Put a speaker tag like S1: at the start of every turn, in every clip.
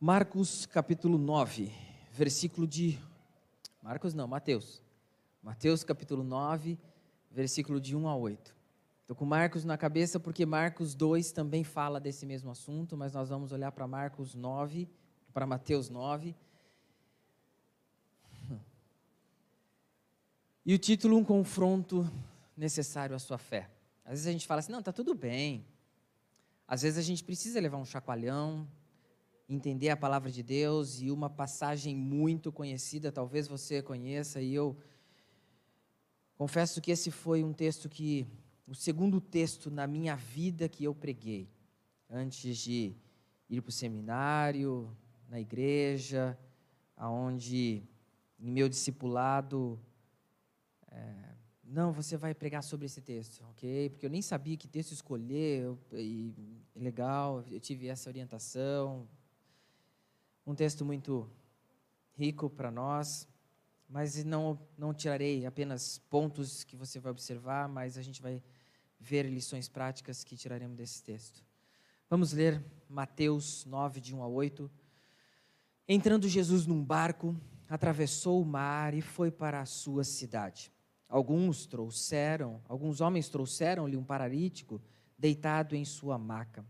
S1: Marcos capítulo 9, versículo de. Marcos não, Mateus. Mateus capítulo 9, versículo de 1 a 8. Estou com Marcos na cabeça porque Marcos 2 também fala desse mesmo assunto, mas nós vamos olhar para Marcos 9, para Mateus 9. E o título, um confronto necessário à sua fé. Às vezes a gente fala assim, não, está tudo bem. Às vezes a gente precisa levar um chacoalhão, entender a palavra de Deus e uma passagem muito conhecida, talvez você conheça, e eu confesso que esse foi um texto que, o segundo texto na minha vida que eu preguei, antes de ir para o seminário, na igreja, aonde em meu discipulado, é, não, você vai pregar sobre esse texto, ok? Porque eu nem sabia que texto escolher, eu, e legal, eu tive essa orientação. Um texto muito rico para nós, mas não, não tirarei apenas pontos que você vai observar, mas a gente vai ver lições práticas que tiraremos desse texto. Vamos ler Mateus 9, de 1 a 8. Entrando Jesus num barco, atravessou o mar e foi para a sua cidade. Alguns trouxeram, alguns homens trouxeram-lhe um paralítico deitado em sua maca.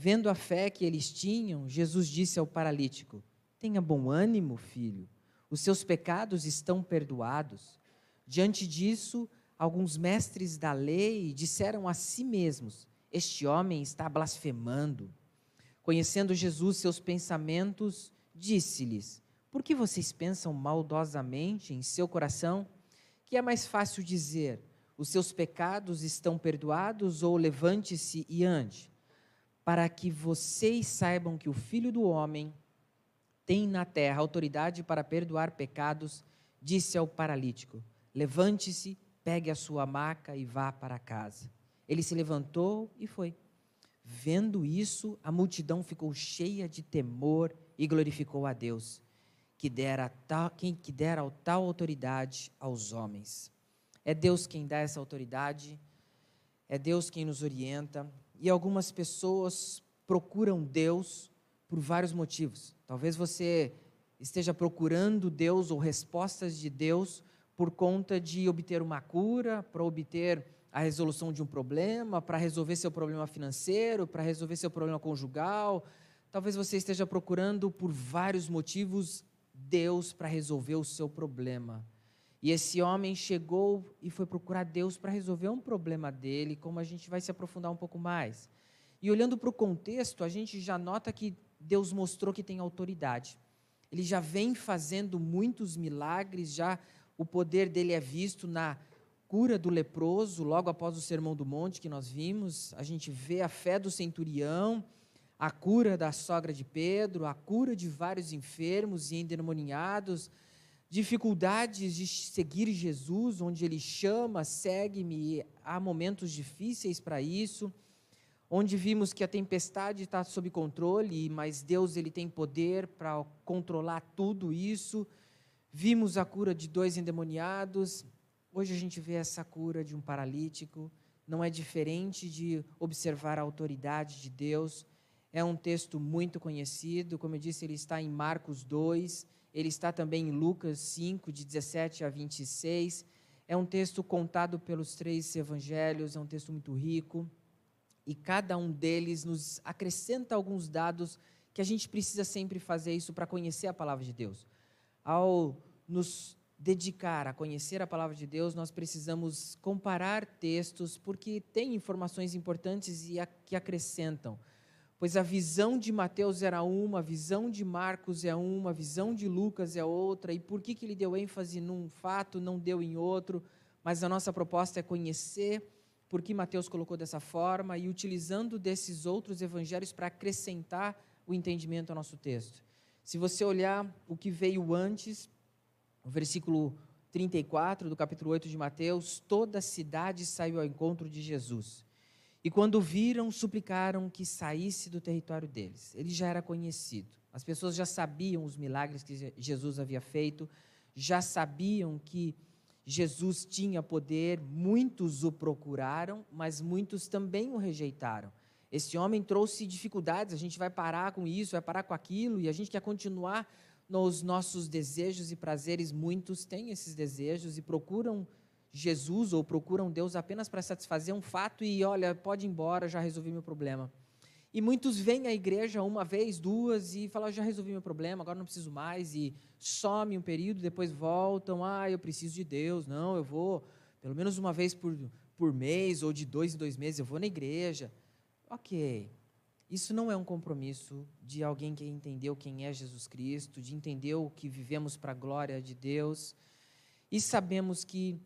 S1: Vendo a fé que eles tinham, Jesus disse ao paralítico: Tenha bom ânimo, filho, os seus pecados estão perdoados. Diante disso, alguns mestres da lei disseram a si mesmos: Este homem está blasfemando. Conhecendo Jesus seus pensamentos, disse-lhes: Por que vocês pensam maldosamente em seu coração? que é mais fácil dizer: os seus pecados estão perdoados ou levante-se e ande? Para que vocês saibam que o Filho do Homem tem na terra autoridade para perdoar pecados, disse ao paralítico: Levante-se, pegue a sua maca e vá para casa. Ele se levantou e foi. Vendo isso, a multidão ficou cheia de temor e glorificou a Deus que dera tal, quem que dera tal autoridade aos homens. É Deus quem dá essa autoridade, é Deus quem nos orienta, e algumas pessoas procuram Deus por vários motivos. Talvez você esteja procurando Deus ou respostas de Deus por conta de obter uma cura, para obter a resolução de um problema, para resolver seu problema financeiro, para resolver seu problema conjugal. Talvez você esteja procurando por vários motivos Deus para resolver o seu problema. E esse homem chegou e foi procurar Deus para resolver um problema dele, como a gente vai se aprofundar um pouco mais. E olhando para o contexto, a gente já nota que Deus mostrou que tem autoridade. Ele já vem fazendo muitos milagres, já o poder dele é visto na cura do leproso, logo após o Sermão do Monte que nós vimos. A gente vê a fé do centurião a cura da sogra de Pedro, a cura de vários enfermos e endemoniados, dificuldades de seguir Jesus, onde ele chama, segue-me, há momentos difíceis para isso, onde vimos que a tempestade está sob controle, mas Deus ele tem poder para controlar tudo isso. Vimos a cura de dois endemoniados, hoje a gente vê essa cura de um paralítico, não é diferente de observar a autoridade de Deus. É um texto muito conhecido, como eu disse, ele está em Marcos 2, ele está também em Lucas 5, de 17 a 26. É um texto contado pelos três evangelhos, é um texto muito rico, e cada um deles nos acrescenta alguns dados que a gente precisa sempre fazer isso para conhecer a palavra de Deus. Ao nos dedicar a conhecer a palavra de Deus, nós precisamos comparar textos, porque tem informações importantes e que acrescentam pois a visão de Mateus era uma, a visão de Marcos é uma, a visão de Lucas é outra, e por que, que ele deu ênfase num fato, não deu em outro, mas a nossa proposta é conhecer por que Mateus colocou dessa forma e utilizando desses outros evangelhos para acrescentar o entendimento ao nosso texto. Se você olhar o que veio antes, o versículo 34 do capítulo 8 de Mateus, toda a cidade saiu ao encontro de Jesus. E quando viram, suplicaram que saísse do território deles. Ele já era conhecido. As pessoas já sabiam os milagres que Jesus havia feito, já sabiam que Jesus tinha poder, muitos o procuraram, mas muitos também o rejeitaram. Esse homem trouxe dificuldades, a gente vai parar com isso, vai parar com aquilo, e a gente quer continuar nos nossos desejos e prazeres. Muitos têm esses desejos e procuram Jesus ou procuram Deus apenas para satisfazer um fato e, olha, pode ir embora, já resolvi meu problema. E muitos vêm à igreja uma vez, duas, e falam, já resolvi meu problema, agora não preciso mais, e some um período, depois voltam, ah, eu preciso de Deus, não, eu vou pelo menos uma vez por, por mês, ou de dois em dois meses, eu vou na igreja. Ok, isso não é um compromisso de alguém que entendeu quem é Jesus Cristo, de entender o que vivemos para a glória de Deus, e sabemos que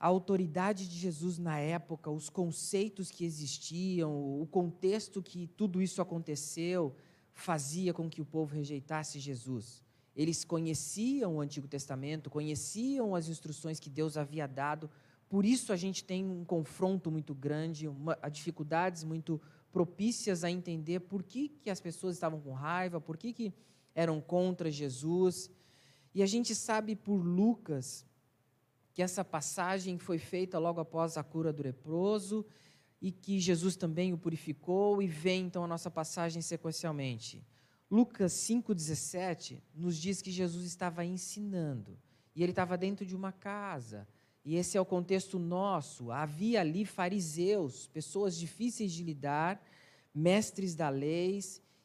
S1: a autoridade de Jesus na época, os conceitos que existiam, o contexto que tudo isso aconteceu, fazia com que o povo rejeitasse Jesus. Eles conheciam o Antigo Testamento, conheciam as instruções que Deus havia dado, por isso a gente tem um confronto muito grande, uma, dificuldades muito propícias a entender por que, que as pessoas estavam com raiva, por que, que eram contra Jesus. E a gente sabe por Lucas que essa passagem foi feita logo após a cura do leproso e que Jesus também o purificou, e vem então a nossa passagem sequencialmente. Lucas 5,17 nos diz que Jesus estava ensinando, e ele estava dentro de uma casa, e esse é o contexto nosso. Havia ali fariseus, pessoas difíceis de lidar, mestres da lei,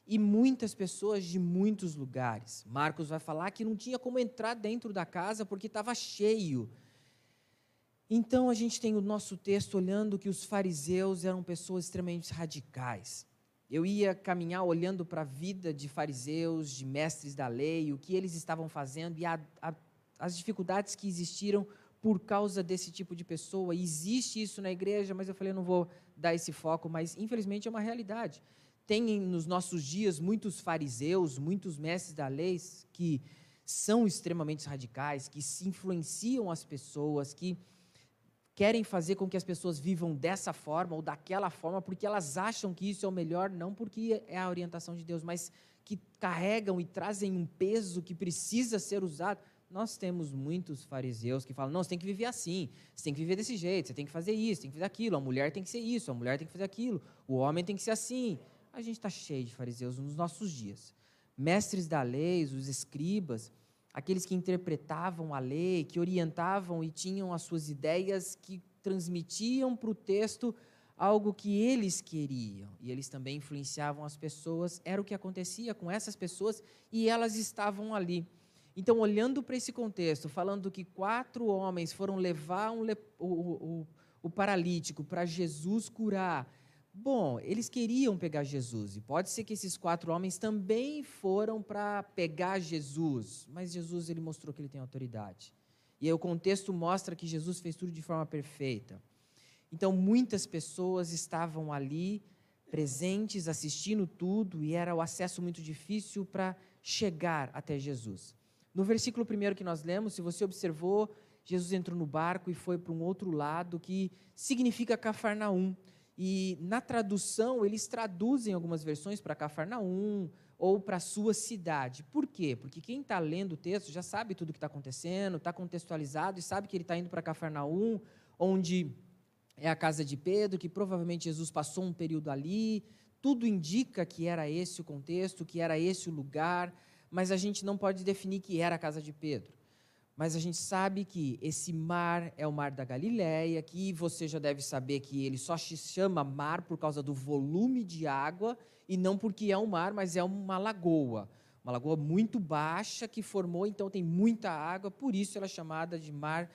S1: e muitas pessoas de muitos lugares. Marcos vai falar que não tinha como entrar dentro da casa porque estava cheio então a gente tem o nosso texto olhando que os fariseus eram pessoas extremamente radicais. Eu ia caminhar olhando para a vida de fariseus, de mestres da lei, o que eles estavam fazendo e a, a, as dificuldades que existiram por causa desse tipo de pessoa. Existe isso na igreja, mas eu falei, não vou dar esse foco, mas infelizmente é uma realidade. Tem nos nossos dias muitos fariseus, muitos mestres da lei que são extremamente radicais, que se influenciam as pessoas, que querem fazer com que as pessoas vivam dessa forma ou daquela forma, porque elas acham que isso é o melhor, não porque é a orientação de Deus, mas que carregam e trazem um peso que precisa ser usado. Nós temos muitos fariseus que falam: não, você tem que viver assim, você tem que viver desse jeito, você tem que fazer isso, tem que fazer aquilo, a mulher tem que ser isso, a mulher tem que fazer aquilo, o homem tem que ser assim. A gente está cheio de fariseus nos nossos dias. Mestres da lei, os escribas, aqueles que interpretavam a lei, que orientavam e tinham as suas ideias, que transmitiam para o texto algo que eles queriam. E eles também influenciavam as pessoas. Era o que acontecia com essas pessoas e elas estavam ali. Então, olhando para esse contexto, falando que quatro homens foram levar um, o, o, o paralítico para Jesus curar, Bom, eles queriam pegar Jesus, e pode ser que esses quatro homens também foram para pegar Jesus, mas Jesus ele mostrou que ele tem autoridade. E aí o contexto mostra que Jesus fez tudo de forma perfeita. Então, muitas pessoas estavam ali, presentes, assistindo tudo, e era o acesso muito difícil para chegar até Jesus. No versículo primeiro que nós lemos, se você observou, Jesus entrou no barco e foi para um outro lado, que significa Cafarnaum. E na tradução, eles traduzem algumas versões para Cafarnaum ou para sua cidade. Por quê? Porque quem está lendo o texto já sabe tudo o que está acontecendo, está contextualizado e sabe que ele está indo para Cafarnaum, onde é a casa de Pedro, que provavelmente Jesus passou um período ali. Tudo indica que era esse o contexto, que era esse o lugar, mas a gente não pode definir que era a casa de Pedro. Mas a gente sabe que esse mar é o mar da Galileia, que você já deve saber que ele só se chama mar por causa do volume de água e não porque é um mar, mas é uma lagoa. Uma lagoa muito baixa que formou, então tem muita água, por isso ela é chamada de mar,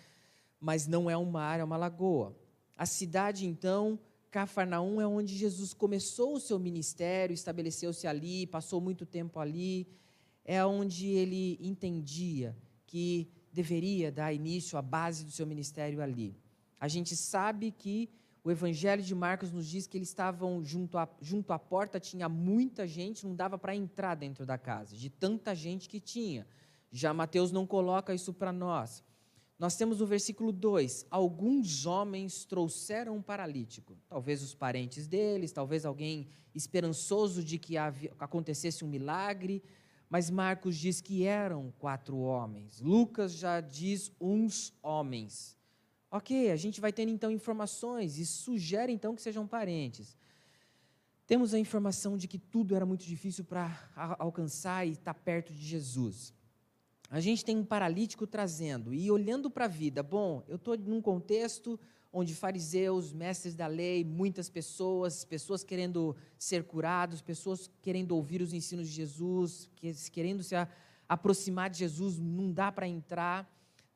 S1: mas não é um mar, é uma lagoa. A cidade, então, Cafarnaum é onde Jesus começou o seu ministério, estabeleceu-se ali, passou muito tempo ali, é onde ele entendia que deveria dar início à base do seu ministério ali. A gente sabe que o Evangelho de Marcos nos diz que eles estavam junto à, junto à porta, tinha muita gente, não dava para entrar dentro da casa, de tanta gente que tinha. Já Mateus não coloca isso para nós. Nós temos no versículo 2: alguns homens trouxeram um paralítico, talvez os parentes deles, talvez alguém esperançoso de que acontecesse um milagre, mas Marcos diz que eram quatro homens. Lucas já diz uns homens. Ok, a gente vai tendo então informações e sugere então que sejam parentes. temos a informação de que tudo era muito difícil para alcançar e estar tá perto de Jesus. A gente tem um paralítico trazendo e olhando para a vida. Bom, eu estou num contexto onde fariseus, mestres da lei, muitas pessoas, pessoas querendo ser curados, pessoas querendo ouvir os ensinos de Jesus, querendo se aproximar de Jesus, não dá para entrar,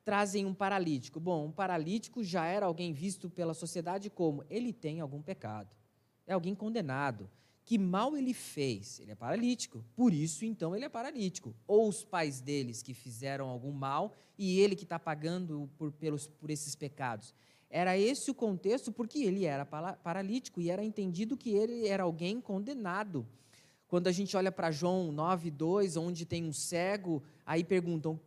S1: trazem um paralítico. Bom, um paralítico já era alguém visto pela sociedade como ele tem algum pecado, é alguém condenado. Que mal ele fez? Ele é paralítico. Por isso, então, ele é paralítico. Ou os pais deles que fizeram algum mal e ele que está pagando por, pelos, por esses pecados. Era esse o contexto, porque ele era paralítico e era entendido que ele era alguém condenado. Quando a gente olha para João 9, 2, onde tem um cego, aí perguntam: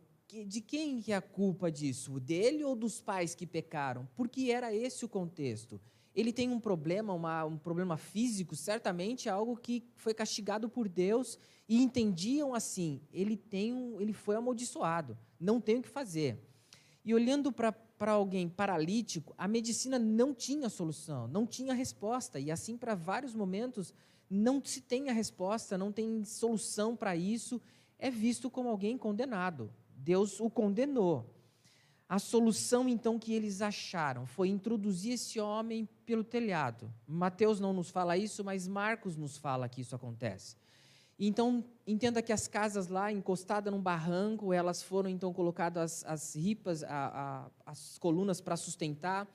S1: de quem é a culpa disso? Dele ou dos pais que pecaram? Porque era esse o contexto. Ele tem um problema, uma, um problema físico, certamente algo que foi castigado por Deus e entendiam assim: ele tem um, ele foi amaldiçoado, não tem o que fazer. E olhando para para alguém paralítico, a medicina não tinha solução, não tinha resposta. E assim, para vários momentos, não se tem a resposta, não tem solução para isso. É visto como alguém condenado. Deus o condenou. A solução, então, que eles acharam foi introduzir esse homem pelo telhado. Mateus não nos fala isso, mas Marcos nos fala que isso acontece. Então, entenda que as casas lá, encostadas num barranco, elas foram então colocadas as, as ripas, a, a, as colunas para sustentar.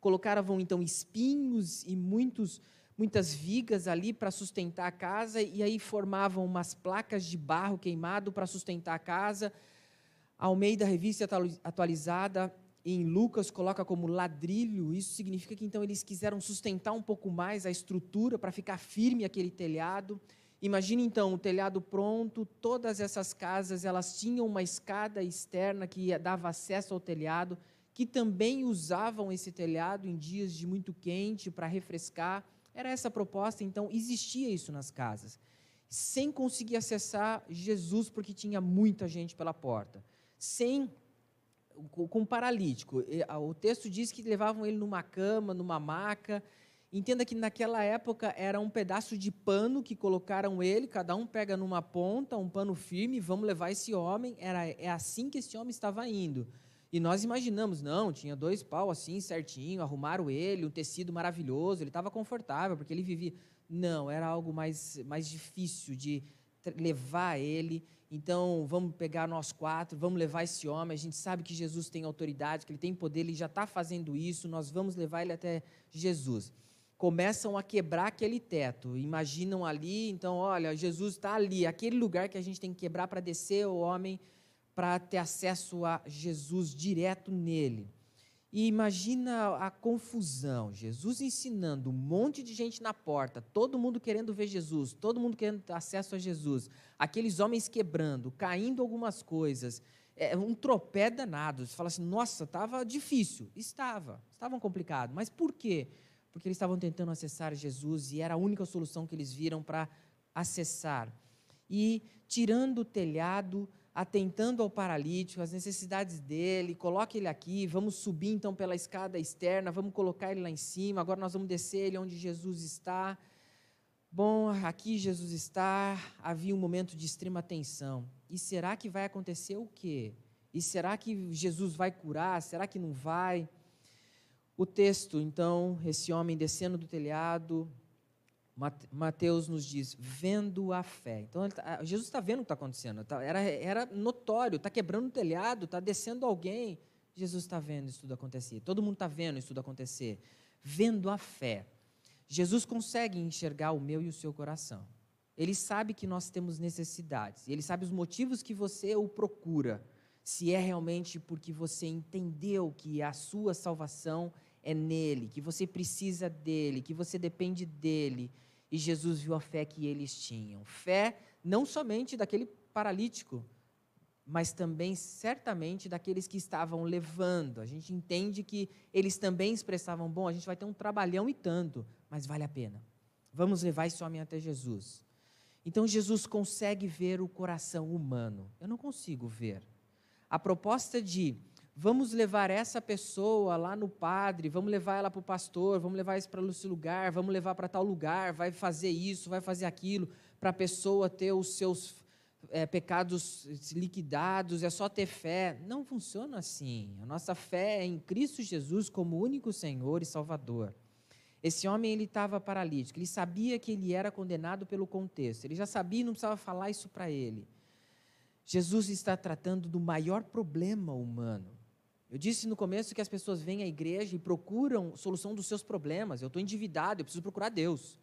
S1: Colocaram então espinhos e muitos, muitas vigas ali para sustentar a casa, e aí formavam umas placas de barro queimado para sustentar a casa. Ao meio da revista atualizada, em Lucas coloca como ladrilho, isso significa que então eles quiseram sustentar um pouco mais a estrutura para ficar firme aquele telhado. Imagine então o telhado pronto, todas essas casas, elas tinham uma escada externa que dava acesso ao telhado, que também usavam esse telhado em dias de muito quente para refrescar. Era essa a proposta, então existia isso nas casas. Sem conseguir acessar Jesus porque tinha muita gente pela porta. Sem com paralítico. O texto diz que levavam ele numa cama, numa maca, Entenda que naquela época era um pedaço de pano que colocaram ele, cada um pega numa ponta, um pano firme, vamos levar esse homem. Era, é assim que esse homem estava indo. E nós imaginamos, não, tinha dois pau assim, certinho, arrumaram ele, um tecido maravilhoso, ele estava confortável, porque ele vivia. Não, era algo mais, mais difícil de levar ele. Então, vamos pegar nós quatro, vamos levar esse homem. A gente sabe que Jesus tem autoridade, que ele tem poder, ele já está fazendo isso, nós vamos levar ele até Jesus começam a quebrar aquele teto. Imaginam ali, então, olha, Jesus está ali, aquele lugar que a gente tem que quebrar para descer o homem para ter acesso a Jesus direto nele. E imagina a confusão, Jesus ensinando, um monte de gente na porta, todo mundo querendo ver Jesus, todo mundo querendo ter acesso a Jesus, aqueles homens quebrando, caindo algumas coisas, é um tropé danado. Você fala assim, nossa, estava difícil. Estava, estava complicado. Mas por quê? Porque eles estavam tentando acessar Jesus e era a única solução que eles viram para acessar. E tirando o telhado, atentando ao paralítico, as necessidades dele, coloque ele aqui, vamos subir então pela escada externa, vamos colocar ele lá em cima, agora nós vamos descer ele onde Jesus está. Bom, aqui Jesus está, havia um momento de extrema tensão. E será que vai acontecer o quê? E será que Jesus vai curar? Será que não vai? O texto, então, esse homem descendo do telhado, Mateus nos diz, vendo a fé. Então, tá, Jesus está vendo o que está acontecendo. Tá, era, era notório, está quebrando o telhado, está descendo alguém. Jesus está vendo isso tudo acontecer. Todo mundo está vendo isso tudo acontecer. Vendo a fé. Jesus consegue enxergar o meu e o seu coração. Ele sabe que nós temos necessidades. Ele sabe os motivos que você o procura se é realmente porque você entendeu que a sua salvação é nele, que você precisa dele, que você depende dele. E Jesus viu a fé que eles tinham. Fé não somente daquele paralítico, mas também certamente daqueles que estavam levando. A gente entende que eles também expressavam: bom, a gente vai ter um trabalhão e tanto, mas vale a pena. Vamos levar esse homem até Jesus. Então Jesus consegue ver o coração humano. Eu não consigo ver. A proposta de Vamos levar essa pessoa lá no padre, vamos levar ela para o pastor, vamos levar isso para esse lugar, vamos levar para tal lugar, vai fazer isso, vai fazer aquilo, para a pessoa ter os seus é, pecados liquidados, é só ter fé. Não funciona assim. A nossa fé é em Cristo Jesus como único Senhor e Salvador. Esse homem ele estava paralítico, ele sabia que ele era condenado pelo contexto, ele já sabia e não precisava falar isso para ele. Jesus está tratando do maior problema humano. Eu disse no começo que as pessoas vêm à igreja e procuram solução dos seus problemas. Eu estou endividado, eu preciso procurar Deus.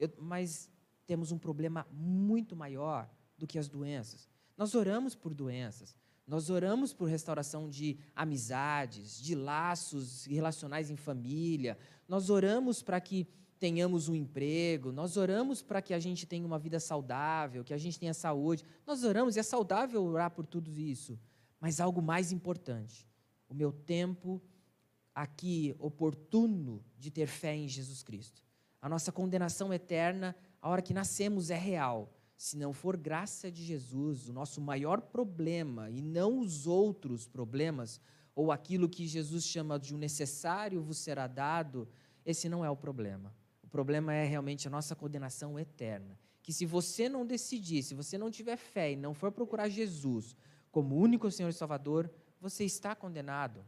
S1: Eu, mas temos um problema muito maior do que as doenças. Nós oramos por doenças, nós oramos por restauração de amizades, de laços relacionais em família, nós oramos para que tenhamos um emprego, nós oramos para que a gente tenha uma vida saudável, que a gente tenha saúde. Nós oramos e é saudável orar por tudo isso. Mas algo mais importante, o meu tempo aqui oportuno de ter fé em Jesus Cristo. A nossa condenação eterna, a hora que nascemos, é real se não for graça de Jesus, o nosso maior problema, e não os outros problemas, ou aquilo que Jesus chama de o um necessário vos será dado, esse não é o problema. O problema é realmente a nossa condenação eterna. Que se você não decidir, se você não tiver fé e não for procurar Jesus como único Senhor e Salvador, você está condenado.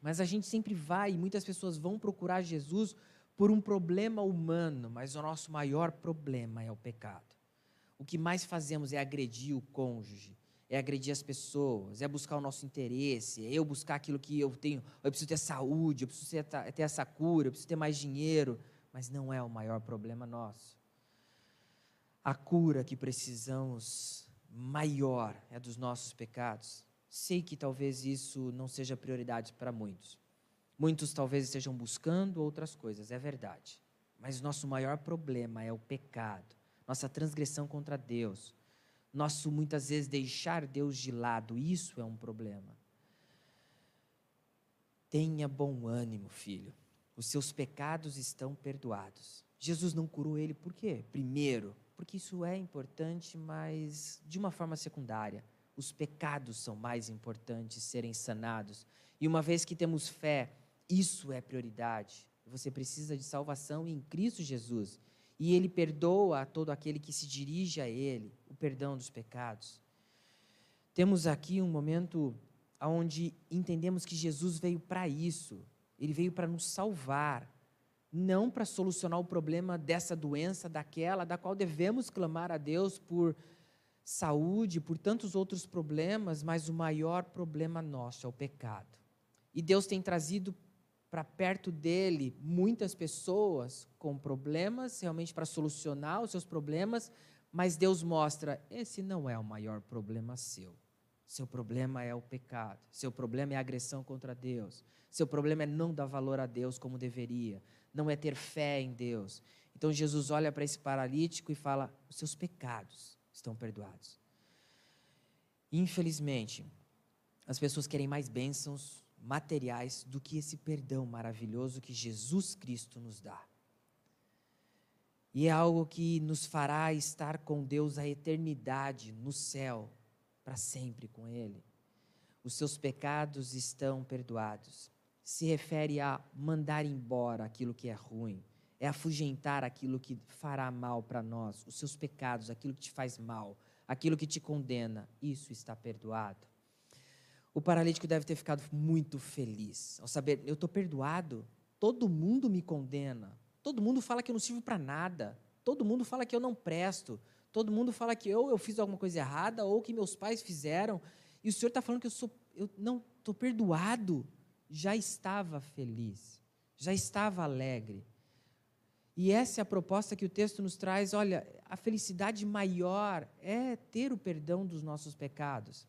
S1: Mas a gente sempre vai, muitas pessoas vão procurar Jesus por um problema humano, mas o nosso maior problema é o pecado o que mais fazemos é agredir o cônjuge, é agredir as pessoas, é buscar o nosso interesse, é eu buscar aquilo que eu tenho. Eu preciso ter saúde, eu preciso ter essa cura, eu preciso ter mais dinheiro. Mas não é o maior problema nosso. A cura que precisamos maior é dos nossos pecados. Sei que talvez isso não seja prioridade para muitos. Muitos talvez estejam buscando outras coisas, é verdade. Mas nosso maior problema é o pecado nossa transgressão contra Deus, nosso muitas vezes deixar Deus de lado, isso é um problema. Tenha bom ânimo, filho, os seus pecados estão perdoados. Jesus não curou ele por quê? Primeiro, porque isso é importante, mas de uma forma secundária. Os pecados são mais importantes serem sanados. E uma vez que temos fé, isso é prioridade. Você precisa de salvação em Cristo Jesus e ele perdoa a todo aquele que se dirige a ele, o perdão dos pecados. Temos aqui um momento onde entendemos que Jesus veio para isso, ele veio para nos salvar, não para solucionar o problema dessa doença, daquela, da qual devemos clamar a Deus por saúde, por tantos outros problemas, mas o maior problema nosso é o pecado. E Deus tem trazido para perto dele muitas pessoas com problemas, realmente para solucionar os seus problemas, mas Deus mostra: esse não é o maior problema seu. Seu problema é o pecado, seu problema é a agressão contra Deus, seu problema é não dar valor a Deus como deveria, não é ter fé em Deus. Então Jesus olha para esse paralítico e fala: os seus pecados estão perdoados. Infelizmente, as pessoas querem mais bênçãos materiais do que esse perdão maravilhoso que Jesus Cristo nos dá. E é algo que nos fará estar com Deus a eternidade no céu, para sempre com Ele. Os seus pecados estão perdoados. Se refere a mandar embora aquilo que é ruim, é afugentar aquilo que fará mal para nós, os seus pecados, aquilo que te faz mal, aquilo que te condena, isso está perdoado. O paralítico deve ter ficado muito feliz ao saber: eu estou perdoado, todo mundo me condena, todo mundo fala que eu não sirvo para nada, todo mundo fala que eu não presto, todo mundo fala que eu, eu fiz alguma coisa errada ou que meus pais fizeram, e o Senhor está falando que eu sou, eu não estou perdoado. Já estava feliz, já estava alegre. E essa é a proposta que o texto nos traz. Olha, a felicidade maior é ter o perdão dos nossos pecados.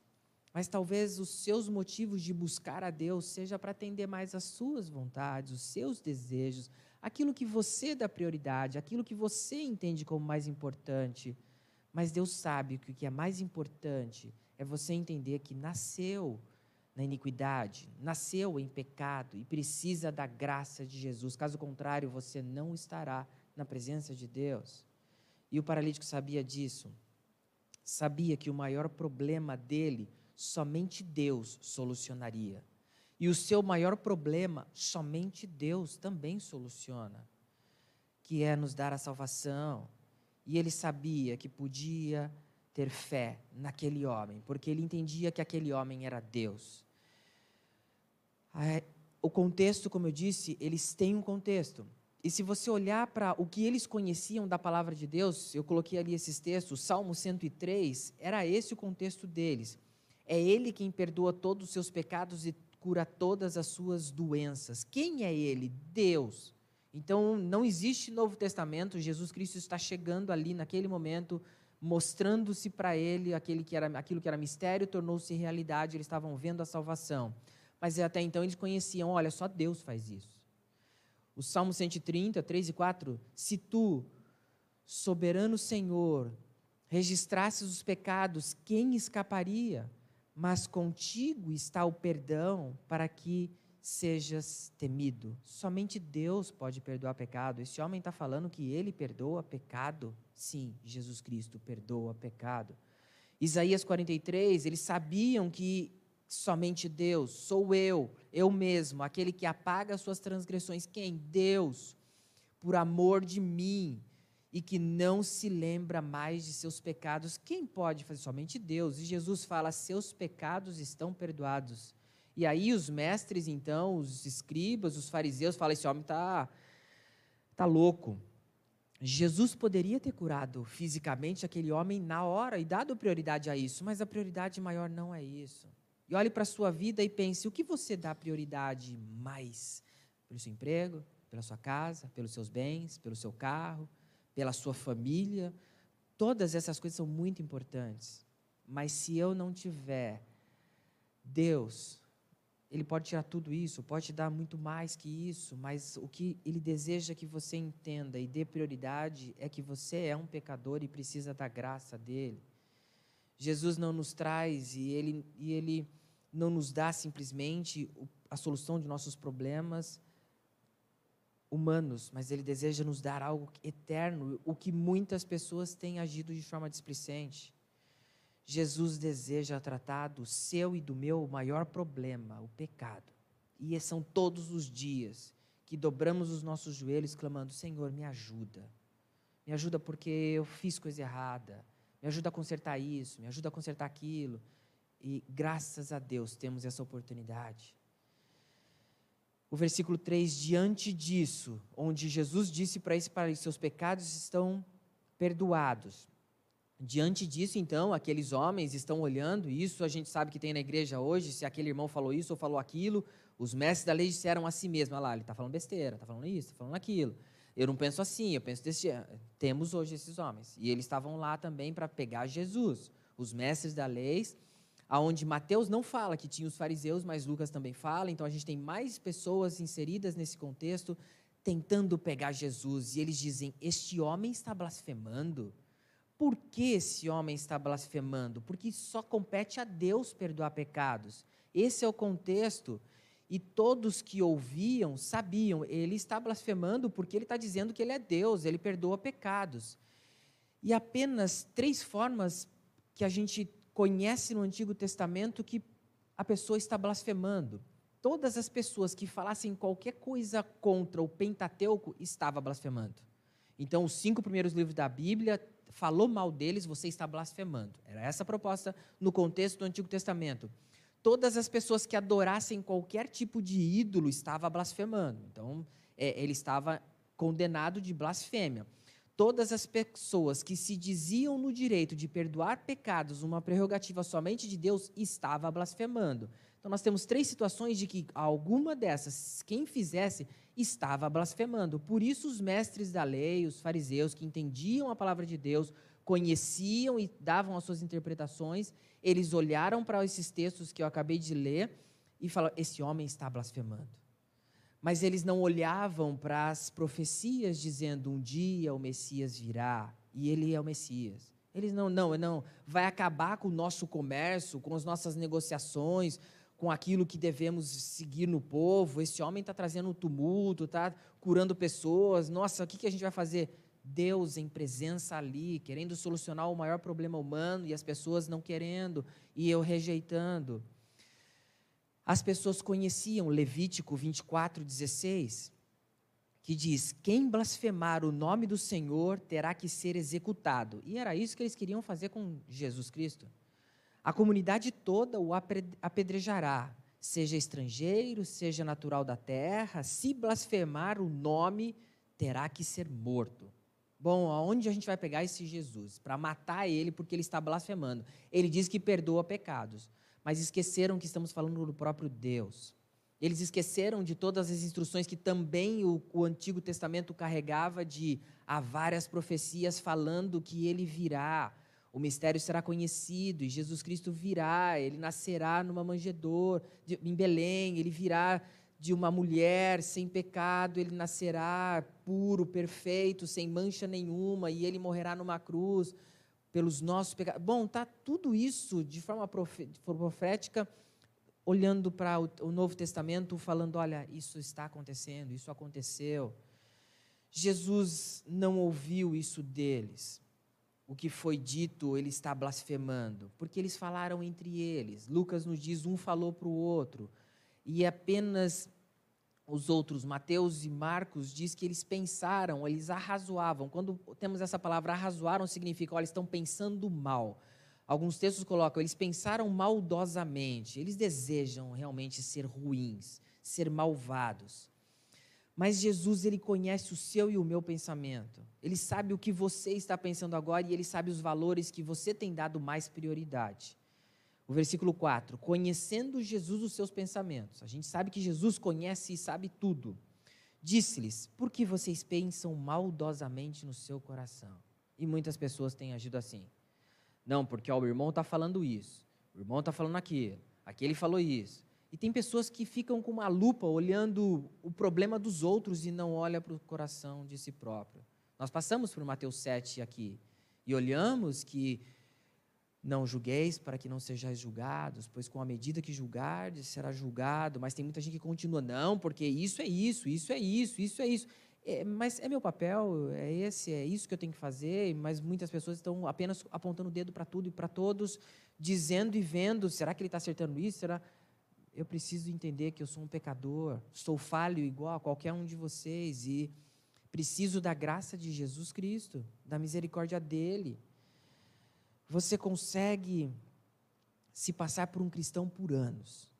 S1: Mas talvez os seus motivos de buscar a Deus seja para atender mais às suas vontades, os seus desejos, aquilo que você dá prioridade, aquilo que você entende como mais importante. Mas Deus sabe que o que é mais importante é você entender que nasceu na iniquidade, nasceu em pecado e precisa da graça de Jesus. Caso contrário, você não estará na presença de Deus. E o paralítico sabia disso. Sabia que o maior problema dele somente Deus solucionaria. E o seu maior problema, somente Deus também soluciona, que é nos dar a salvação. E ele sabia que podia ter fé naquele homem, porque ele entendia que aquele homem era Deus. O contexto, como eu disse, eles têm um contexto. E se você olhar para o que eles conheciam da palavra de Deus, eu coloquei ali esses textos, Salmo 103, era esse o contexto deles. É Ele quem perdoa todos os seus pecados e cura todas as suas doenças. Quem é Ele? Deus. Então, não existe Novo Testamento, Jesus Cristo está chegando ali naquele momento, mostrando-se para ele aquele que era, aquilo que era mistério, tornou-se realidade, eles estavam vendo a salvação. Mas até então eles conheciam, olha, só Deus faz isso. O Salmo 130, 3 e 4, se tu, soberano Senhor, registrasses os pecados, quem escaparia? mas contigo está o perdão para que sejas temido. Somente Deus pode perdoar pecado. Esse homem está falando que ele perdoa pecado. Sim, Jesus Cristo perdoa pecado. Isaías 43, eles sabiam que somente Deus, sou eu, eu mesmo, aquele que apaga suas transgressões. Quem? Deus, por amor de mim, e que não se lembra mais de seus pecados. Quem pode fazer? Somente Deus. E Jesus fala: seus pecados estão perdoados. E aí os mestres, então, os escribas, os fariseus, falam: esse homem está tá louco. Jesus poderia ter curado fisicamente aquele homem na hora e dado prioridade a isso, mas a prioridade maior não é isso. E olhe para a sua vida e pense: o que você dá prioridade mais? Pelo seu emprego, pela sua casa, pelos seus bens, pelo seu carro, pela sua família. Todas essas coisas são muito importantes. Mas se eu não tiver Deus, Ele pode tirar tudo isso, pode te dar muito mais que isso, mas o que Ele deseja que você entenda e dê prioridade é que você é um pecador e precisa da graça dEle. Jesus não nos traz e Ele, e ele não nos dá simplesmente a solução de nossos problemas, humanos, mas Ele deseja nos dar algo eterno, o que muitas pessoas têm agido de forma displicente. Jesus deseja tratar do seu e do meu maior problema, o pecado. E são todos os dias que dobramos os nossos joelhos clamando: Senhor, me ajuda. Me ajuda porque eu fiz coisa errada. Me ajuda a consertar isso, me ajuda a consertar aquilo. E graças a Deus temos essa oportunidade o versículo 3, diante disso, onde Jesus disse para eles, para seus pecados estão perdoados. Diante disso, então, aqueles homens estão olhando, isso a gente sabe que tem na igreja hoje, se aquele irmão falou isso ou falou aquilo, os mestres da lei disseram a si mesmo, olha lá, ele está falando besteira, está falando isso, está falando aquilo. Eu não penso assim, eu penso desse Temos hoje esses homens. E eles estavam lá também para pegar Jesus. Os mestres da lei aonde Mateus não fala que tinha os fariseus, mas Lucas também fala, então a gente tem mais pessoas inseridas nesse contexto tentando pegar Jesus, e eles dizem: Este homem está blasfemando. Por que esse homem está blasfemando? Porque só compete a Deus perdoar pecados. Esse é o contexto. E todos que ouviam sabiam, ele está blasfemando porque ele está dizendo que ele é Deus, ele perdoa pecados. E apenas três formas que a gente conhece no Antigo Testamento que a pessoa está blasfemando. Todas as pessoas que falassem qualquer coisa contra o Pentateuco estavam blasfemando. Então, os cinco primeiros livros da Bíblia falou mal deles, você está blasfemando. Era essa a proposta no contexto do Antigo Testamento. Todas as pessoas que adorassem qualquer tipo de ídolo estavam blasfemando. Então, é, ele estava condenado de blasfêmia todas as pessoas que se diziam no direito de perdoar pecados, uma prerrogativa somente de Deus, estava blasfemando. Então nós temos três situações de que alguma dessas, quem fizesse, estava blasfemando. Por isso os mestres da lei, os fariseus que entendiam a palavra de Deus, conheciam e davam as suas interpretações, eles olharam para esses textos que eu acabei de ler e falaram: esse homem está blasfemando mas eles não olhavam para as profecias dizendo um dia o Messias virá e ele é o Messias. Eles não, não, não, vai acabar com o nosso comércio, com as nossas negociações, com aquilo que devemos seguir no povo. Esse homem está trazendo um tumulto, está curando pessoas. Nossa, o que, que a gente vai fazer? Deus em presença ali, querendo solucionar o maior problema humano e as pessoas não querendo e eu rejeitando. As pessoas conheciam Levítico 24, 16, que diz: Quem blasfemar o nome do Senhor terá que ser executado. E era isso que eles queriam fazer com Jesus Cristo. A comunidade toda o apedrejará, seja estrangeiro, seja natural da terra, se blasfemar o nome, terá que ser morto. Bom, aonde a gente vai pegar esse Jesus? Para matar ele porque ele está blasfemando. Ele diz que perdoa pecados, mas esqueceram que estamos falando do próprio Deus. Eles esqueceram de todas as instruções que também o, o, Antigo Testamento carregava de há várias profecias falando que ele virá, o mistério será conhecido e Jesus Cristo virá, ele nascerá numa manjedoura, em Belém, ele virá de uma mulher sem pecado, ele nascerá puro, perfeito, sem mancha nenhuma, e ele morrerá numa cruz pelos nossos pecados. Bom, tá tudo isso de forma profética olhando para o Novo Testamento, falando: olha, isso está acontecendo, isso aconteceu. Jesus não ouviu isso deles. O que foi dito, ele está blasfemando, porque eles falaram entre eles. Lucas nos diz: um falou para o outro. E apenas os outros, Mateus e Marcos, diz que eles pensaram, eles arrazoavam. Quando temos essa palavra arrazoaram, significa, olha, estão pensando mal. Alguns textos colocam, eles pensaram maldosamente, eles desejam realmente ser ruins, ser malvados. Mas Jesus, ele conhece o seu e o meu pensamento. Ele sabe o que você está pensando agora e ele sabe os valores que você tem dado mais prioridade. O versículo 4: Conhecendo Jesus os seus pensamentos. A gente sabe que Jesus conhece e sabe tudo. Disse-lhes: Por que vocês pensam maldosamente no seu coração? E muitas pessoas têm agido assim. Não, porque ó, o irmão está falando isso, o irmão está falando aquilo, aquele falou isso. E tem pessoas que ficam com uma lupa olhando o problema dos outros e não olha para o coração de si próprio. Nós passamos por Mateus 7 aqui e olhamos que não julgueis para que não sejais julgados, pois com a medida que julgardes será julgado. Mas tem muita gente que continua, não, porque isso é isso, isso é isso, isso é isso é, mas é meu papel, é esse, é isso que eu tenho que fazer, mas muitas pessoas estão apenas apontando o dedo para tudo e para todos, dizendo e vendo, será que ele está acertando isso? Será? Eu preciso entender que eu sou um pecador, sou falho igual a qualquer um de vocês e preciso da graça de Jesus Cristo, da misericórdia dele. Você consegue se passar por um cristão por anos,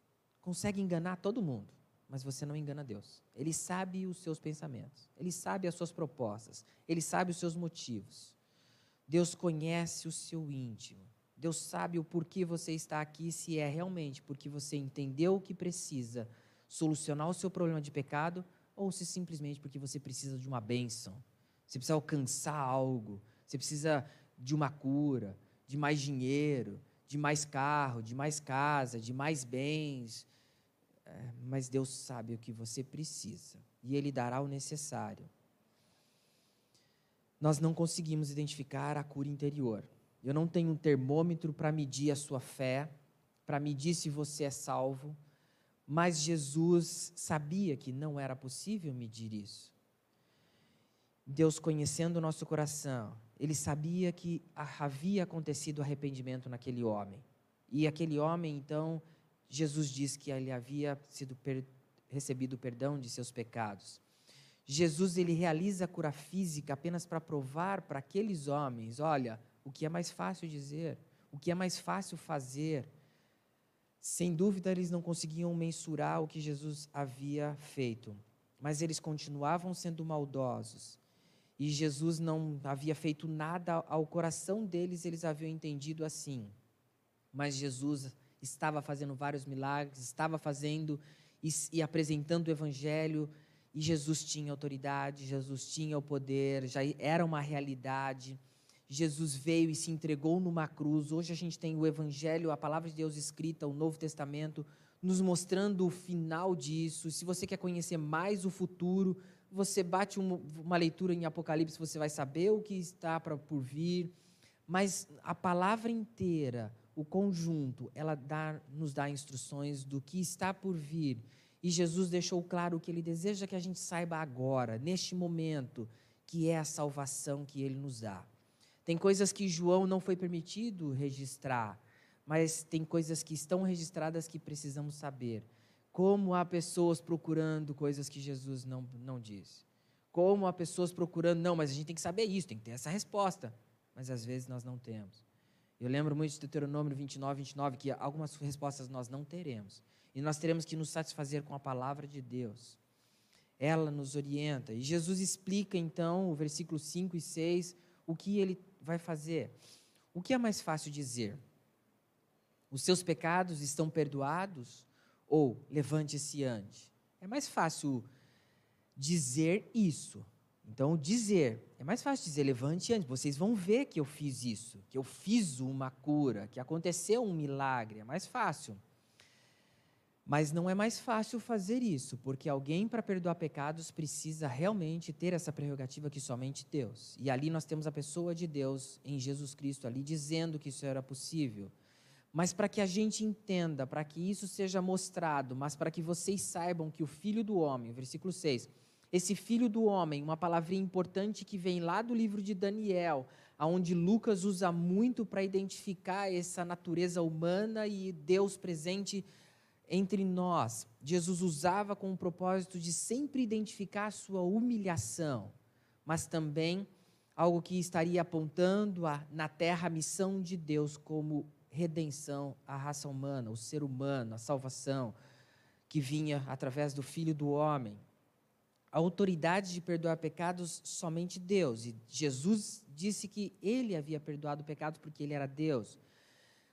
S1: consegue enganar todo mundo mas você não engana Deus. Ele sabe os seus pensamentos, ele sabe as suas propostas, ele sabe os seus motivos. Deus conhece o seu íntimo. Deus sabe o porquê você está aqui, se é realmente porque você entendeu o que precisa solucionar o seu problema de pecado ou se simplesmente porque você precisa de uma bênção. Você precisa alcançar algo, você precisa de uma cura, de mais dinheiro, de mais carro, de mais casa, de mais bens, é, mas Deus sabe o que você precisa e Ele dará o necessário. Nós não conseguimos identificar a cura interior. Eu não tenho um termômetro para medir a sua fé, para medir se você é salvo, mas Jesus sabia que não era possível medir isso. Deus, conhecendo o nosso coração, ele sabia que havia acontecido arrependimento naquele homem. E aquele homem, então, Jesus diz que ele havia sido per, recebido perdão de seus pecados. Jesus ele realiza a cura física apenas para provar para aqueles homens, olha, o que é mais fácil dizer, o que é mais fácil fazer. Sem dúvida eles não conseguiam mensurar o que Jesus havia feito, mas eles continuavam sendo maldosos. E Jesus não havia feito nada ao coração deles, eles haviam entendido assim. Mas Jesus estava fazendo vários milagres, estava fazendo e, e, apresentando o evangelho, e Jesus tinha autoridade, Jesus tinha o poder, já era uma realidade. Jesus veio e se entregou numa cruz. Hoje a gente tem o evangelho, a palavra de Deus escrita, o Novo Testamento, nos mostrando o final disso. Se você quer conhecer mais o futuro, você bate uma, leitura em Apocalipse, você vai saber o que está para por vir. Mas a palavra inteira, o conjunto, ela dá, nos dá instruções do que está por vir. E Jesus deixou claro que ele deseja que a gente saiba agora, neste momento, que é a salvação que ele nos dá. Tem coisas que João não foi permitido registrar, mas tem coisas que estão registradas que precisamos saber. Como há pessoas procurando coisas que Jesus não, não disse. Como há pessoas procurando, não, mas a gente tem que saber isso, tem que ter essa resposta. Mas às vezes nós não temos. Eu lembro muito de Deuteronômio 29, 29, que algumas respostas nós não teremos. E nós teremos que nos satisfazer com a palavra de Deus. Ela nos orienta. E Jesus explica então, o versículo 5 e 6, o que ele vai fazer. O que é mais fácil dizer? Os seus pecados estão perdoados? Ou levante-se ante? É mais fácil dizer isso. Então, dizer, é mais fácil dizer levante antes. Vocês vão ver que eu fiz isso, que eu fiz uma cura, que aconteceu um milagre. É mais fácil. Mas não é mais fácil fazer isso, porque alguém para perdoar pecados precisa realmente ter essa prerrogativa que somente Deus. E ali nós temos a pessoa de Deus em Jesus Cristo ali dizendo que isso era possível. Mas para que a gente entenda, para que isso seja mostrado, mas para que vocês saibam que o filho do homem, versículo 6, esse filho do homem, uma palavrinha importante que vem lá do livro de Daniel, aonde Lucas usa muito para identificar essa natureza humana e Deus presente entre nós. Jesus usava com o propósito de sempre identificar a sua humilhação, mas também algo que estaria apontando a, na terra a missão de Deus como redenção à raça humana, o ser humano, a salvação que vinha através do Filho do Homem a autoridade de perdoar pecados somente Deus. E Jesus disse que ele havia perdoado pecados porque ele era Deus.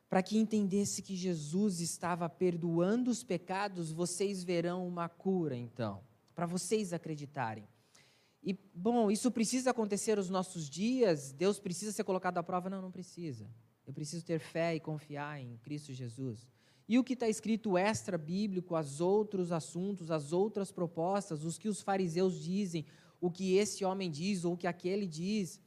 S1: Para que entendesse que Jesus estava perdoando os pecados, vocês verão uma cura, então, para vocês acreditarem. E, bom, isso precisa acontecer nos nossos dias? Deus precisa ser colocado à prova? Não, não precisa. Eu preciso ter fé e confiar em Cristo Jesus. E o que está escrito extra-bíblico, os outros assuntos, as outras propostas, os que os fariseus dizem, o que esse homem diz ou o que aquele diz,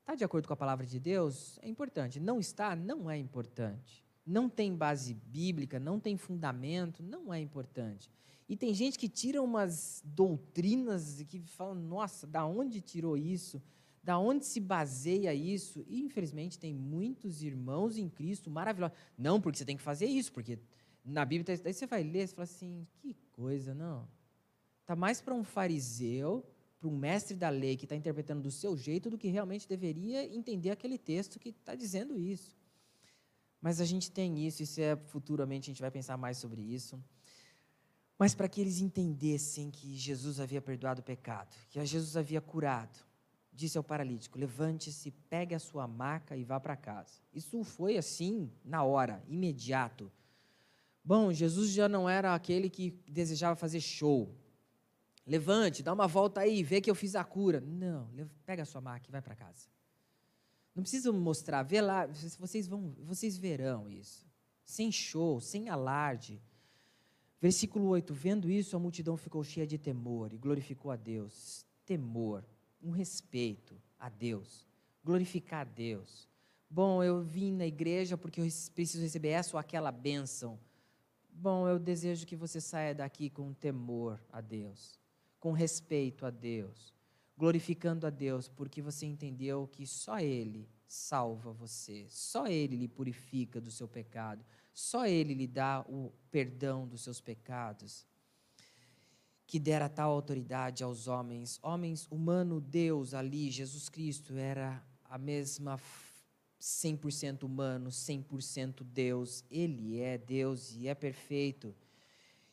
S1: está de acordo com a palavra de Deus? É importante. Não está? Não é importante. Não tem base bíblica, não tem fundamento, não é importante. E tem gente que tira umas doutrinas que falam, nossa, da onde tirou isso? Da onde se baseia isso? E, infelizmente, tem muitos irmãos em Cristo maravilhosos. Não, porque você tem que fazer isso, porque na Bíblia, daí você vai ler e fala assim: que coisa, não. Está mais para um fariseu, para um mestre da lei que está interpretando do seu jeito, do que realmente deveria entender aquele texto que está dizendo isso. Mas a gente tem isso, se é futuramente a gente vai pensar mais sobre isso. Mas para que eles entendessem que Jesus havia perdoado o pecado, que Jesus havia curado, disse ao paralítico: Levante-se, pegue a sua maca e vá para casa. Isso foi assim, na hora, imediato. Bom, Jesus já não era aquele que desejava fazer show. Levante, dá uma volta aí, vê que eu fiz a cura. Não, pega a sua maca e vai para casa. Não precisa mostrar, vê lá, vocês vão, vocês verão isso. Sem show, sem alarde. Versículo 8: Vendo isso, a multidão ficou cheia de temor e glorificou a Deus. Temor um respeito a Deus, glorificar a Deus. Bom, eu vim na igreja porque eu preciso receber essa ou aquela bênção. Bom, eu desejo que você saia daqui com temor a Deus, com respeito a Deus, glorificando a Deus, porque você entendeu que só Ele salva você, só Ele lhe purifica do seu pecado, só Ele lhe dá o perdão dos seus pecados que dera tal autoridade aos homens. Homens, humano, Deus ali, Jesus Cristo, era a mesma 100% humano, 100% Deus. Ele é Deus e é perfeito.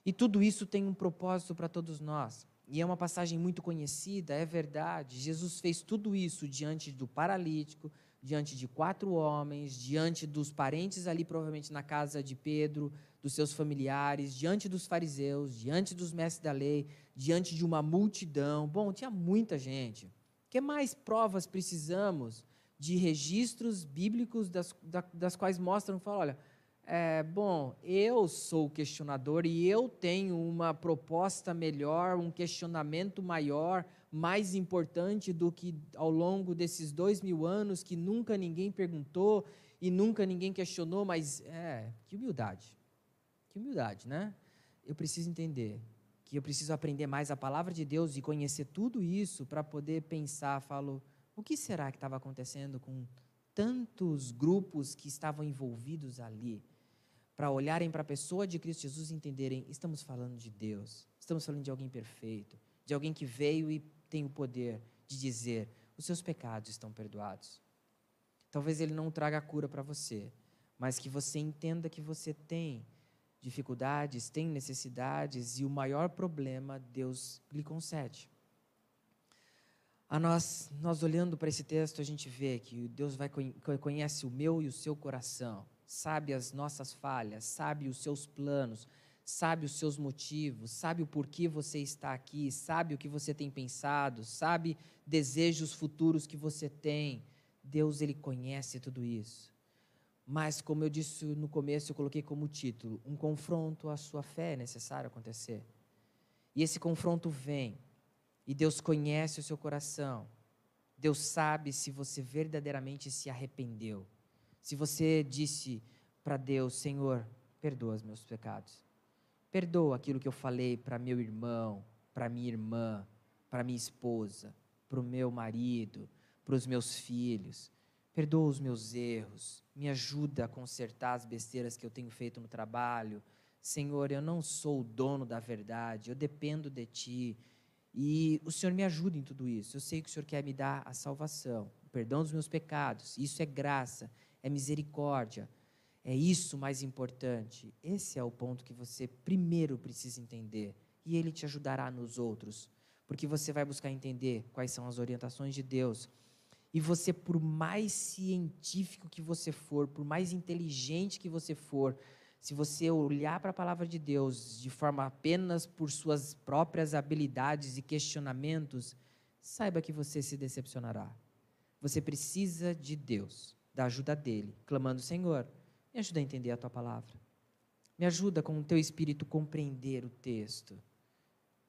S1: E tudo isso tem um propósito para todos nós. E é uma passagem muito conhecida, é verdade. Jesus fez tudo isso diante do paralítico, diante de quatro homens, diante dos parentes ali, provavelmente na casa de Pedro, dos seus familiares, diante dos fariseus, diante dos mestres da lei, diante de uma multidão. Bom, tinha muita gente. Que mais provas precisamos de registros bíblicos das, das quais mostram, falam, olha, é, bom, eu sou o questionador e eu tenho uma proposta melhor, um questionamento maior, mais importante do que ao longo desses dois mil anos que nunca ninguém perguntou e nunca ninguém questionou, mas é, que humildade. Que humildade, né? Eu preciso entender que eu preciso aprender mais a palavra de Deus e conhecer tudo isso para poder pensar, falo, o que será que estava acontecendo com tantos grupos que estavam envolvidos ali? para olharem para a pessoa de Cristo Jesus e entenderem: estamos falando de Deus, estamos falando de alguém perfeito, de alguém que veio e tem o poder de dizer: os seus pecados estão perdoados. Talvez ele não traga cura para você, mas que você entenda que você tem dificuldades, tem necessidades e o maior problema Deus lhe concede. A nós, nós olhando para esse texto, a gente vê que Deus vai conhece o meu e o seu coração, sabe as nossas falhas, sabe os seus planos, sabe os seus motivos, sabe o porquê você está aqui, sabe o que você tem pensado, sabe desejos futuros que você tem. Deus ele conhece tudo isso. Mas, como eu disse no começo, eu coloquei como título: um confronto à sua fé é necessário acontecer. E esse confronto vem, e Deus conhece o seu coração. Deus sabe se você verdadeiramente se arrependeu. Se você disse para Deus: Senhor, perdoa os meus pecados. Perdoa aquilo que eu falei para meu irmão, para minha irmã, para minha esposa, para o meu marido, para os meus filhos. Perdoa os meus erros, me ajuda a consertar as besteiras que eu tenho feito no trabalho. Senhor, eu não sou o dono da verdade, eu dependo de Ti. E o Senhor me ajuda em tudo isso. Eu sei que o Senhor quer me dar a salvação, o perdão dos meus pecados. Isso é graça, é misericórdia. É isso mais importante. Esse é o ponto que você primeiro precisa entender. E ele te ajudará nos outros. Porque você vai buscar entender quais são as orientações de Deus e você, por mais científico que você for, por mais inteligente que você for, se você olhar para a palavra de Deus de forma apenas por suas próprias habilidades e questionamentos, saiba que você se decepcionará. Você precisa de Deus, da ajuda dele, clamando: Senhor, me ajuda a entender a tua palavra. Me ajuda com o teu espírito compreender o texto,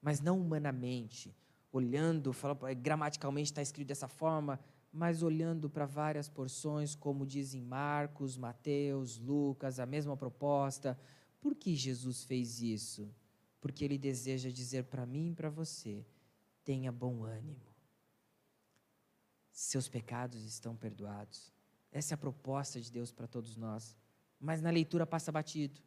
S1: mas não humanamente, olhando, gramaticalmente está escrito dessa forma, mas olhando para várias porções, como dizem Marcos, Mateus, Lucas, a mesma proposta. Por que Jesus fez isso? Porque ele deseja dizer para mim e para você: tenha bom ânimo. Seus pecados estão perdoados. Essa é a proposta de Deus para todos nós. Mas na leitura passa batido.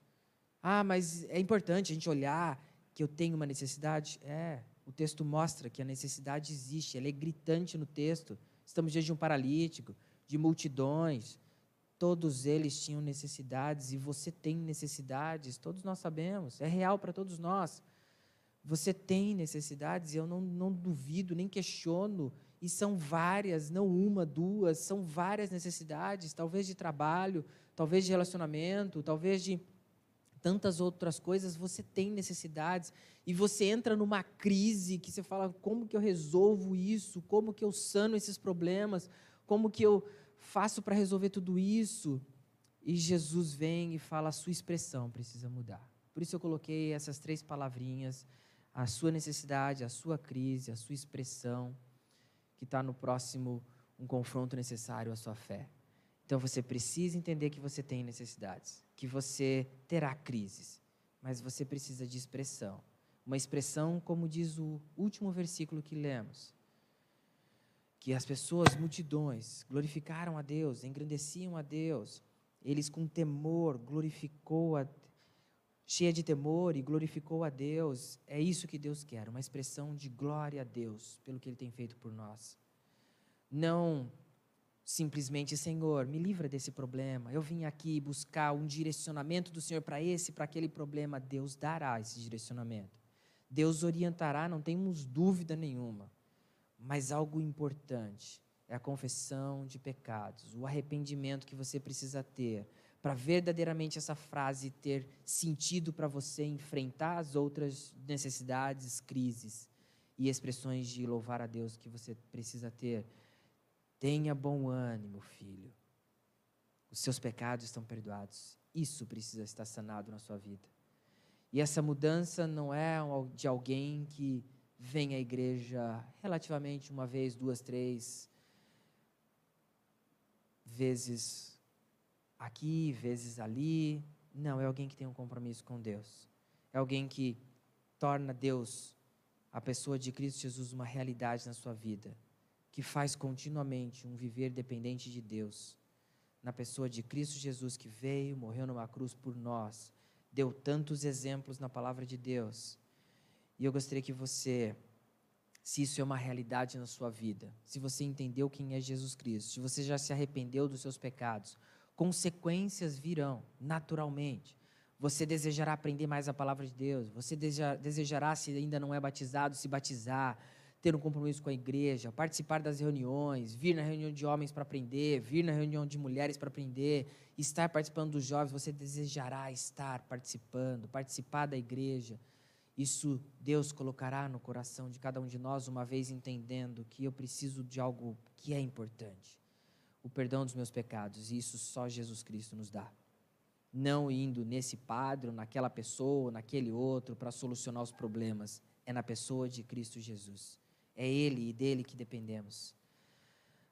S1: Ah, mas é importante a gente olhar que eu tenho uma necessidade. É, o texto mostra que a necessidade existe, ela é gritante no texto. Estamos diante de um paralítico, de multidões. Todos eles tinham necessidades e você tem necessidades, todos nós sabemos, é real para todos nós. Você tem necessidades e eu não, não duvido, nem questiono, e são várias, não uma, duas, são várias necessidades, talvez de trabalho, talvez de relacionamento, talvez de tantas outras coisas, você tem necessidades e você entra numa crise que você fala: como que eu resolvo isso? Como que eu sano esses problemas? Como que eu faço para resolver tudo isso? E Jesus vem e fala: a sua expressão precisa mudar. Por isso eu coloquei essas três palavrinhas: a sua necessidade, a sua crise, a sua expressão, que está no próximo um confronto necessário à sua fé. Então você precisa entender que você tem necessidades, que você terá crises, mas você precisa de expressão. Uma expressão, como diz o último versículo que lemos, que as pessoas, multidões, glorificaram a Deus, engrandeciam a Deus. Eles com temor glorificou a cheia de temor e glorificou a Deus. É isso que Deus quer, uma expressão de glória a Deus pelo que ele tem feito por nós. Não simplesmente, Senhor, me livra desse problema. Eu vim aqui buscar um direcionamento do Senhor para esse, para aquele problema. Deus dará esse direcionamento. Deus orientará, não temos dúvida nenhuma. Mas algo importante é a confissão de pecados, o arrependimento que você precisa ter para verdadeiramente essa frase ter sentido para você enfrentar as outras necessidades, crises e expressões de louvar a Deus que você precisa ter Tenha bom ânimo, filho. Os seus pecados estão perdoados. Isso precisa estar sanado na sua vida. E essa mudança não é de alguém que vem à igreja relativamente uma vez, duas, três vezes aqui, vezes ali. Não, é alguém que tem um compromisso com Deus. É alguém que torna Deus, a pessoa de Cristo Jesus, uma realidade na sua vida que faz continuamente um viver dependente de Deus, na pessoa de Cristo Jesus que veio, morreu numa cruz por nós, deu tantos exemplos na palavra de Deus. E eu gostaria que você, se isso é uma realidade na sua vida, se você entendeu quem é Jesus Cristo, se você já se arrependeu dos seus pecados, consequências virão naturalmente. Você desejará aprender mais a palavra de Deus, você desejará, se ainda não é batizado, se batizar ter um compromisso com a igreja, participar das reuniões, vir na reunião de homens para aprender, vir na reunião de mulheres para aprender, estar participando dos jovens, você desejará estar participando, participar da igreja. Isso Deus colocará no coração de cada um de nós, uma vez entendendo que eu preciso de algo que é importante: o perdão dos meus pecados, e isso só Jesus Cristo nos dá. Não indo nesse padre, ou naquela pessoa, naquele outro, para solucionar os problemas, é na pessoa de Cristo Jesus. É Ele e dele que dependemos.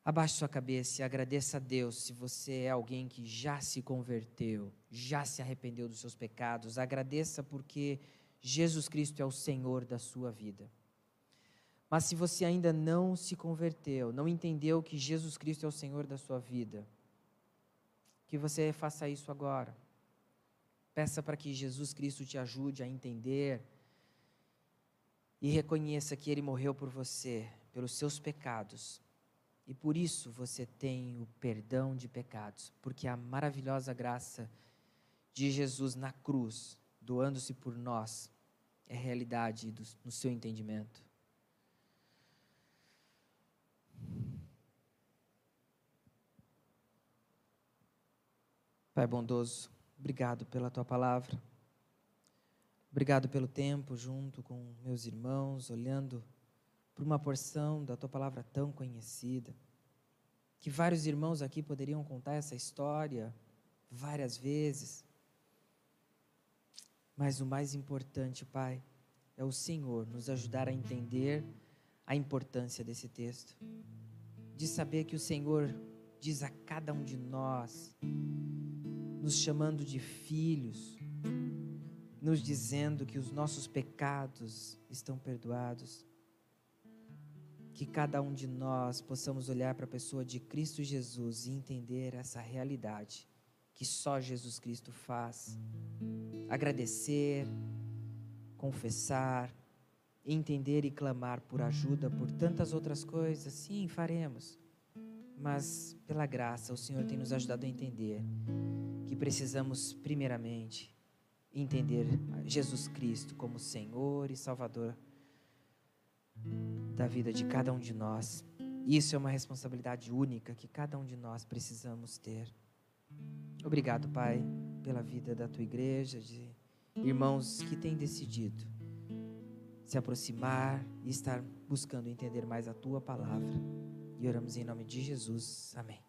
S1: Abaixe sua cabeça e agradeça a Deus se você é alguém que já se converteu, já se arrependeu dos seus pecados. Agradeça porque Jesus Cristo é o Senhor da sua vida. Mas se você ainda não se converteu, não entendeu que Jesus Cristo é o Senhor da sua vida, que você faça isso agora. Peça para que Jesus Cristo te ajude a entender e reconheça que Ele morreu por você, pelos seus pecados. E por isso você tem o perdão de pecados, porque a maravilhosa graça de Jesus na cruz, doando-se por nós, é realidade do, no seu entendimento. Pai bondoso, obrigado pela tua palavra. Obrigado pelo tempo junto com meus irmãos, olhando para uma porção da tua palavra tão conhecida. Que vários irmãos aqui poderiam contar essa história várias vezes. Mas o mais importante, Pai, é o Senhor nos ajudar a entender a importância desse texto. De saber que o Senhor diz a cada um de nós, nos chamando de filhos, nos dizendo que os nossos pecados estão perdoados. Que cada um de nós possamos olhar para a pessoa de Cristo Jesus e entender essa realidade que só Jesus Cristo faz. Agradecer, confessar, entender e clamar por ajuda por tantas outras coisas, sim, faremos. Mas pela graça, o Senhor tem nos ajudado a entender que precisamos, primeiramente, entender Jesus Cristo como Senhor e Salvador da vida de cada um de nós. Isso é uma responsabilidade única que cada um de nós precisamos ter. Obrigado, Pai, pela vida da tua igreja, de irmãos que têm decidido se aproximar e estar buscando entender mais a tua palavra. E oramos em nome de Jesus. Amém.